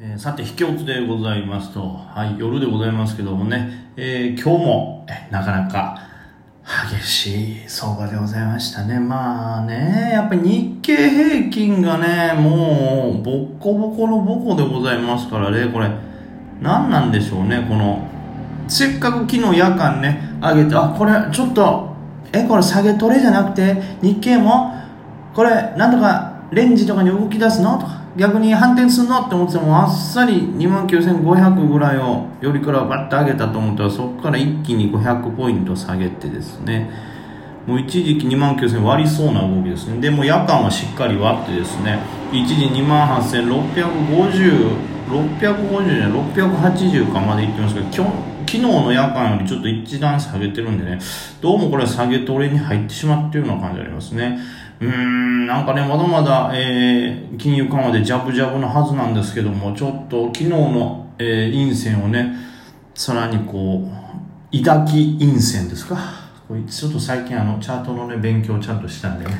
えーさて、秘境津でございますと、はい、夜でございますけどもね、えー今日も、えなかなか激しい相場でございましたね。まあね、やっぱり日経平均がね、もう、ボッコボコのボコでございますからね、これ、何なんでしょうね、この、せっかく昨日夜間ね、上げて、あ、これ、ちょっと、え、これ下げトレじゃなくて、日経も、これ、なんとか、レンジとかに動き出すのとか、逆に反転するのって思ってても、あっさり29,500ぐらいを、よりからバッと上げたと思ったら、そこから一気に500ポイント下げてですね、もう一時期2万9000割りそうな動きですね。でも夜間はしっかり割ってですね、一時2万8650、650じゃない、680かまでいってますけど、今日、昨日の夜間よりちょっと一段下げてるんでね、どうもこれは下げトレに入ってしまってるような感じありますね。うーん、なんかね、まだまだ、えー、金融緩和でジャブジャブのはずなんですけども、ちょっと昨日の、えー、陰線をね、さらにこう、抱き陰線ですか？ちょっと最近あの、チャートのね、勉強をちゃんとしたんでね、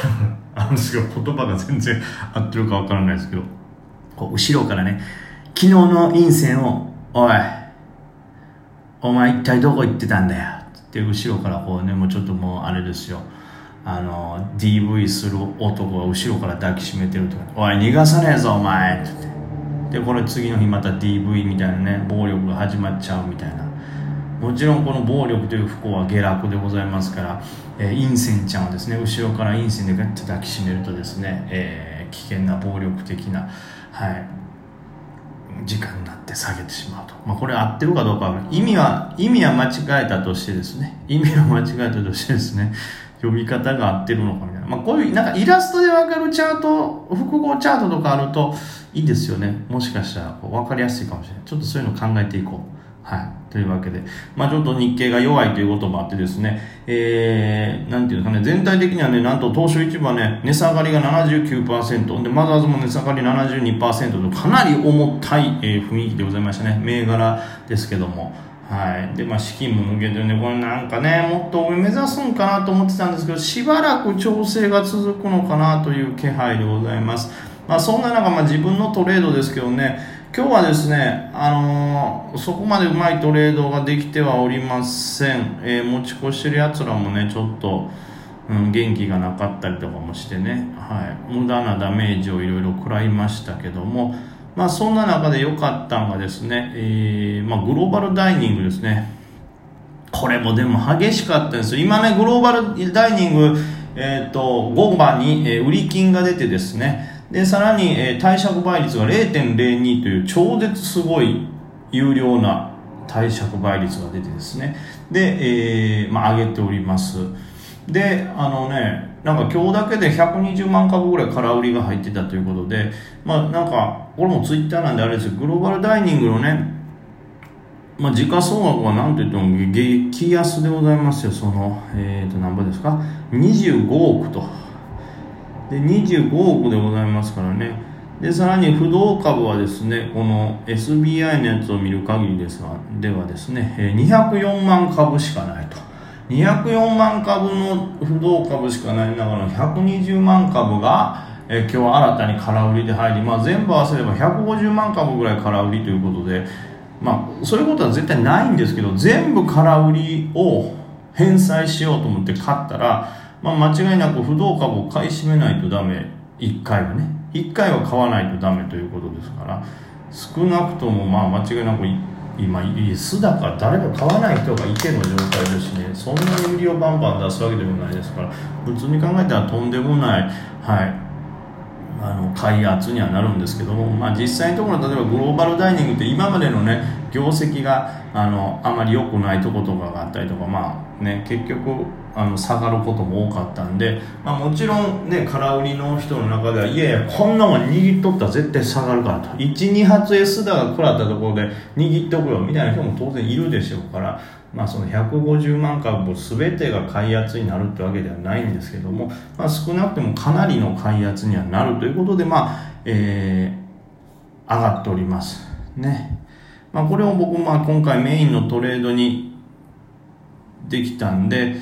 あるんですけど、言葉が全然合ってるかわからないですけど、こう、後ろからね、昨日の陰線を、おい、お前一体どこ行ってたんだよって後ろからこうねもうちょっともうあれですよあの DV する男が後ろから抱きしめてるとか「おい逃がさねえぞお前」って言ってでこれ次の日また DV みたいなね暴力が始まっちゃうみたいな。もちろんこの暴力という不幸は下落でございますから、えー、陰線ちゃんをですね後ろから陰線でガッと抱きしめるとですね、えー危険な暴力的なはい時間になって下げてしまうと、まあ、これ合ってるかどうかは意味は意味は間違えたとしてですね。意味は間違えたとしてですね。読み方が合ってるのかみたいな、まあ、こういうなんかイラストで分かるチャート複合チャートとかあるといいですよね。もしかしたらこう分かりやすいかもしれない。ちょっとそういうの考えていこう。はい。というわけで、まあちょっと日経が弱いということもあってですね、えー、なんていうかね、全体的にはね、なんと東証一部はね、値下がりが79%、で、マザーズも値下がり72%と、かなり重たい、えー雰囲気でございましたね。銘柄ですけども。はい。で、まあ資金も抜けてね、これなんかね、もっと上目指すんかなと思ってたんですけど、しばらく調整が続くのかなという気配でございます。まあそんな中、まあ自分のトレードですけどね、今日はですね、あのーそこまでうまいトレードができてはおりません。えー持ち越してるやつらもね、ちょっと、うん、元気がなかったりとかもしてね、はい、無駄なダメージをいろいろ食らいましたけども、まあそんな中で良かったのがですね、えーまあグローバルダイニングですね。これもでも激しかったんです。今ねグローバルダイニング、えー、と5番に、え売り金が出てですね。でさらに、えー貸借倍率が0.02という超絶すごい有料な貸借倍率が出てですね。で、えーまあ、上げております。であのねなんか今日だけで120万株ぐらい空売りが入ってたということでまあなんかこれもツイッターなんであれですよグローバルダイニングのねまあ、時価総額は何と言っても激安でございますよ、その、えっ、と、何倍ですか ?25 億と。で、25億でございますからね。で、さらに不動株はですね、この SBI のやつを見る限りですが、ではですね、204万株しかないと。204万株の不動株しかない中の120万株が、え今日新たに空売りで入り、まあ、全部合わせれば150万株ぐらい空売りということで、まあ、そういうことは絶対ないんですけど全部空売りを返済しようと思って買ったら、まあ、間違いなく不動株を買い占めないとダメ。1回はね。1回は買わないとダメということですから少なくともまあ間違いなくい今巣だから誰も買わない人がいての状態ですしね。そんなに売りをバンバン出すわけでもないですから。普通に考えたらとんでもないはい。あの開発にはなるんですけども、まあ、実際のところ例えばグローバルダイニングって今までのね業績があのあまり良くないとことかがあったりとかまあね結局あの下がることも多かったんで、まあ、もちろんね空売りの人の中ではいやいやこんなもん握っとったら絶対下がるからと12発 S だが食らったところで握っておくよみたいな人も当然いるでしょうからまあ、その150万株全てが買い圧になるってわけではないんですけども、まあ、少なくてもかなりの買い圧にはなるということで、まあえー上がっております。ねまあ、これを僕、まあ、今回メインのトレードにできたんで、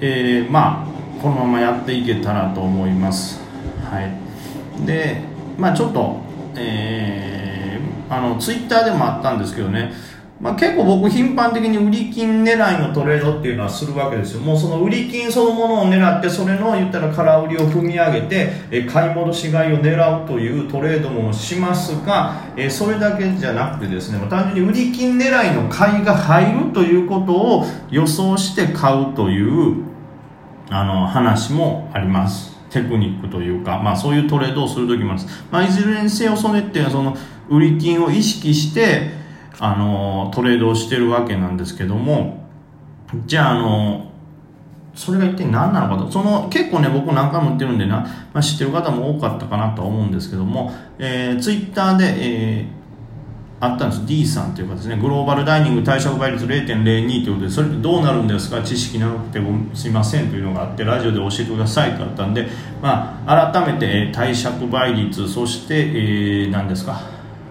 えーまあ、このままやっていけたらと思います。はい、で、まあ、ちょっと、えーあのツイッターでもあったんですけどねまあ、結構僕頻繁的に売り金狙いのトレードっていうのはするわけですよ。もうその売り金そのものを狙ってそれの言ったら空売りを踏み上げてえ買い戻し買いを狙うというトレードもしますがえそれだけじゃなくてですね単純に売り金狙いの買いが入るということを予想して買うというあの話もあります。テクニックというか、まあ、そういうトレードをする時もあります、まあ、いずれにせよそれっていうのはその売り金を意識してあのトレードをしてるわけなんですけどもじゃああのそれが一体何なのかと。その結構ね僕何回も言ってるんでな、まあ、知ってる方も多かったかなと思うんですけども、えー、ツイッターで、えーあったんです。D さんというかですね。グローバルダイニング貸借倍率0.02ということでそれってどうなるんですか？知識なくてすいませんというのがあってラジオで教えてくださいとあったんで、まあ、改めて貸借倍率そして、えー、何ですか？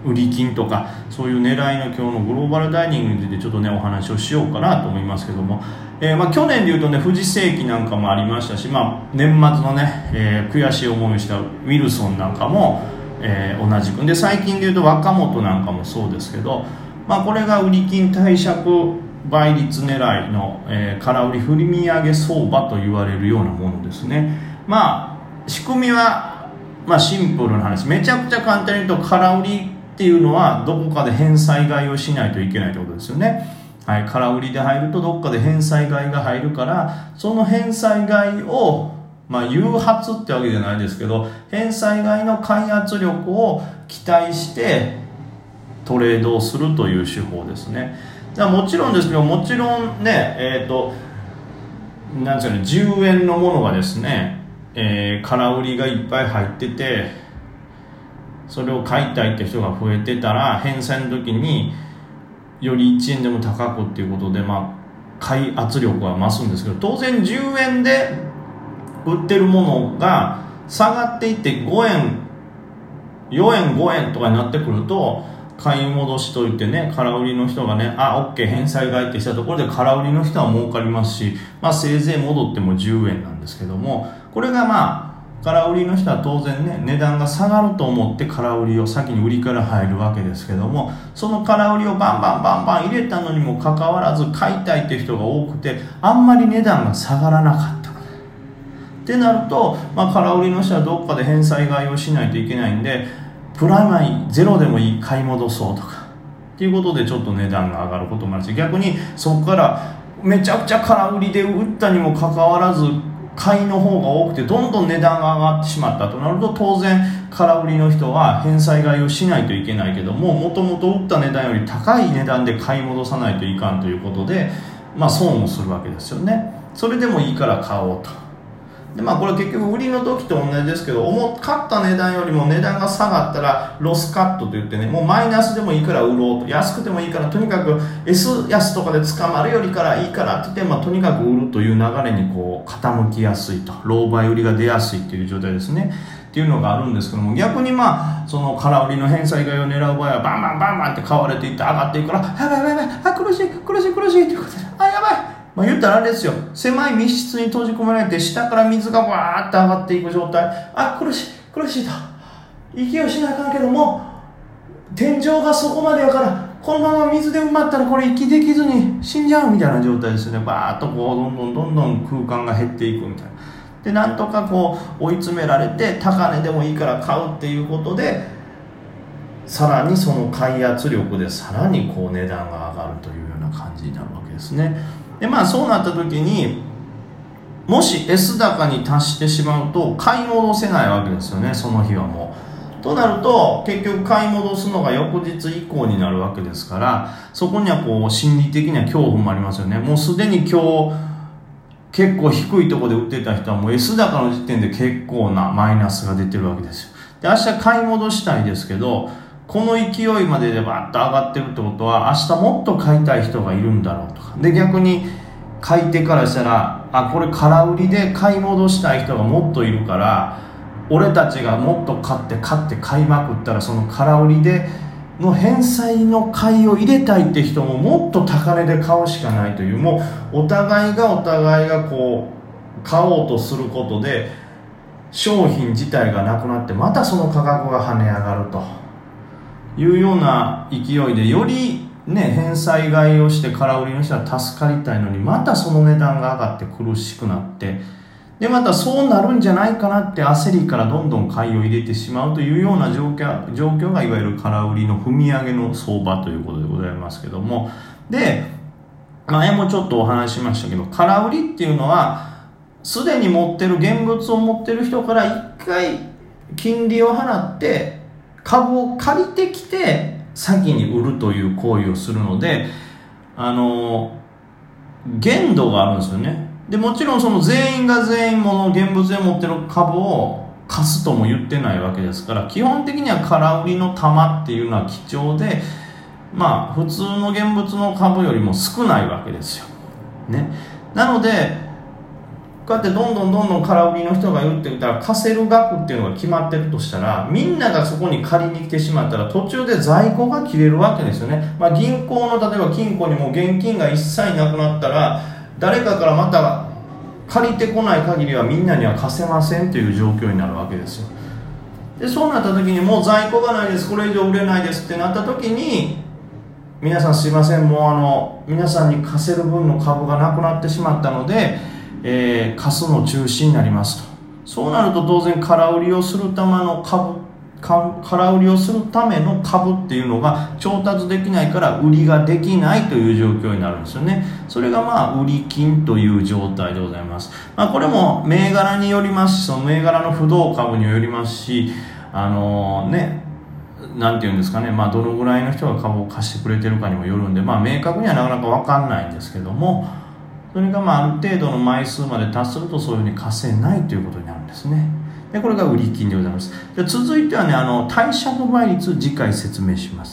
売り金とかそういう狙いの今日のグローバルダイニングについてちょっとねお話をしようかなと思いますけども、えー、まあ、去年でいうとね富士世紀なんかもありましたし、まあ、年末のね、えー、悔しい思いをしたウィルソンなんかも、えー、同じく。で最近でいうと若本なんかもそうですけど、まあ、これが売り金貸借倍率狙いの、え空売り振り見上げ相場と言われるようなものですね。まあ仕組みはまあ、シンプルな話。めちゃくちゃ簡単に言うと空売りっていうのはどこかで返済買いをしないといけないってことですよね。はい、空売りで入るとどっかで返済買いが入るからその返済買いをまあ、誘発ってわけじゃないですけど返済買いの買い圧力を期待してトレードをするという手法ですねだもちろんですけどもちろんねえっ、ー、となんですかね10円のものがですね、えー、空売りがいっぱい入っててそれを買いたいって人が増えてたら返済の時により1円でも高くっていうことでまあ買い圧力は増すんですけど当然10円で売ってるものが下がっていって5円4円5円とかになってくると買い戻しといてね空売りの人がねあ OK 返済買いってしたところで空売りの人は儲かりますし、まあ、せいぜい戻っても10円なんですけどもこれがまあ空売りの人は当然ね値段が下がると思って空売りを先に売りから入るわけですけどもその空売りをバンバンバンバン入れたのにもかかわらず買いたいって人が多くてあんまり値段が下がらなかった。ってなると、まあ、空売りの人はどっかで返済買いをしないといけないんでプラマイゼロでもいい買い戻そうとか。っていうことでちょっと値段が上がることもあるし逆にそこからめちゃくちゃ空売りで売ったにもかかわらず買いの方が多くてどんどん値段が上がってしまったとなると当然空売りの人は返済買いをしないといけないけどももともと売った値段より高い値段で買い戻さないといかんということでまあ損をするわけですよね。それでもいいから買おうと。でまあこれ結局売りの時と同じですけど思買った値段よりも値段が下がったらロスカットと言ってねもうマイナスでもいいから売ろうと安くてもいいからとにかく S 安とかで捕まるよりからいいからって言って、まあ、とにかく売るという流れにこう傾きやすいと狼狽売りが出やすいという状態ですね。っていうのがあるんですけども逆にまあその空売りの返済買いを狙う場合はバンバンバンバンって買われていって上がっていくからやばいやばいやばいあ苦しい苦しい苦しいっていうことであやばいまあ、言ったらあれですよ。狭い密室に閉じ込められて下から水がわーって上がっていく状態。あ苦しい苦しいと。息をしなあかんけども天井がそこまでやからこのまま水で埋まったらこれ息できずに死んじゃうみたいな状態ですよね。バーッとこうどんどんどんどん空間が減っていくみたいな。でなんとかこう追い詰められて高値でもいいから買うっていうことでさらにその買い圧力でさらにこう値段が上がるというような感じになるわけですね。でまあそうなった時にもし S 高に達してしまうと買い戻せないわけですよねその日はもう。となると結局買い戻すのが翌日以降になるわけですからそこにはこう心理的な恐怖もありますよね。もうすでに今日結構低いとこで売ってた人はもう S 高の時点で結構なマイナスが出てるわけですよ。で明日買い戻したいですけどこの勢いまででバッと上がってるってことは明日もっと買いたい人がいるんだろうとかで逆に買い手からしたらあこれ空売りで買い戻したい人がもっといるから俺たちがもっと買って買って買いまくったらその空売りでの返済の買いを入れたいって人ももっと高値で買うしかないというもうお互いがお互いがこう買おうとすることで商品自体がなくなってまたその価格が跳ね上がると。いうような勢いでよりね返済買いをして空売りの人は助かりたいのにまたその値段が上がって苦しくなってでまたそうなるんじゃないかなって焦りからどんどん買いを入れてしまうというような状況状況がいわゆる空売りの踏み上げの相場ということでございますけども。で前もちょっとお話しましたけど空売りっていうのはすでに持ってる現物を持ってる人から一回金利を払って株を借りてきて先に売るという行為をするのであの限度があるんですよね。でもちろんその全員が全員もの現物で持ってる株を貸すとも言ってないわけですから基本的には空売りの玉っていうのは貴重でまあ普通の現物の株よりも少ないわけですよ、ね、なのでこうやってどんどんどんどん空売りの人が言ってきたら貸せる額っていうのが決まってるとしたらみんながそこに借りに来てしまったら途中で在庫が切れるわけですよね、まあ、銀行の例えば金庫にも現金が一切なくなったら誰かからまた借りてこない限りはみんなには貸せませんという状況になるわけですよ。でそうなった時にもう在庫がないです。これ以上売れないですってなった時に皆さんすいません。もうあの皆さんに貸せる分の株がなくなってしまったのでえー、の中止になりますと。そうなると当然空売りをするための株空売りをするための株っていうのが調達できないから売りができないという状況になるんですよね。それがまあ売り金という状態でございます、まあ、これも銘柄によりますしその銘柄の不動株によりますしあのー、ねなんていうんですかね、まあ、どのぐらいの人が株を貸してくれてるかにもよるんで、まあ、明確にはなかなか分かんないんですけども、それがまあある程度の枚数まで達するとそういうふうに貸せないということになるんですね。でこれが売り金でございます。で続いてはねあの貸借倍率次回説明します。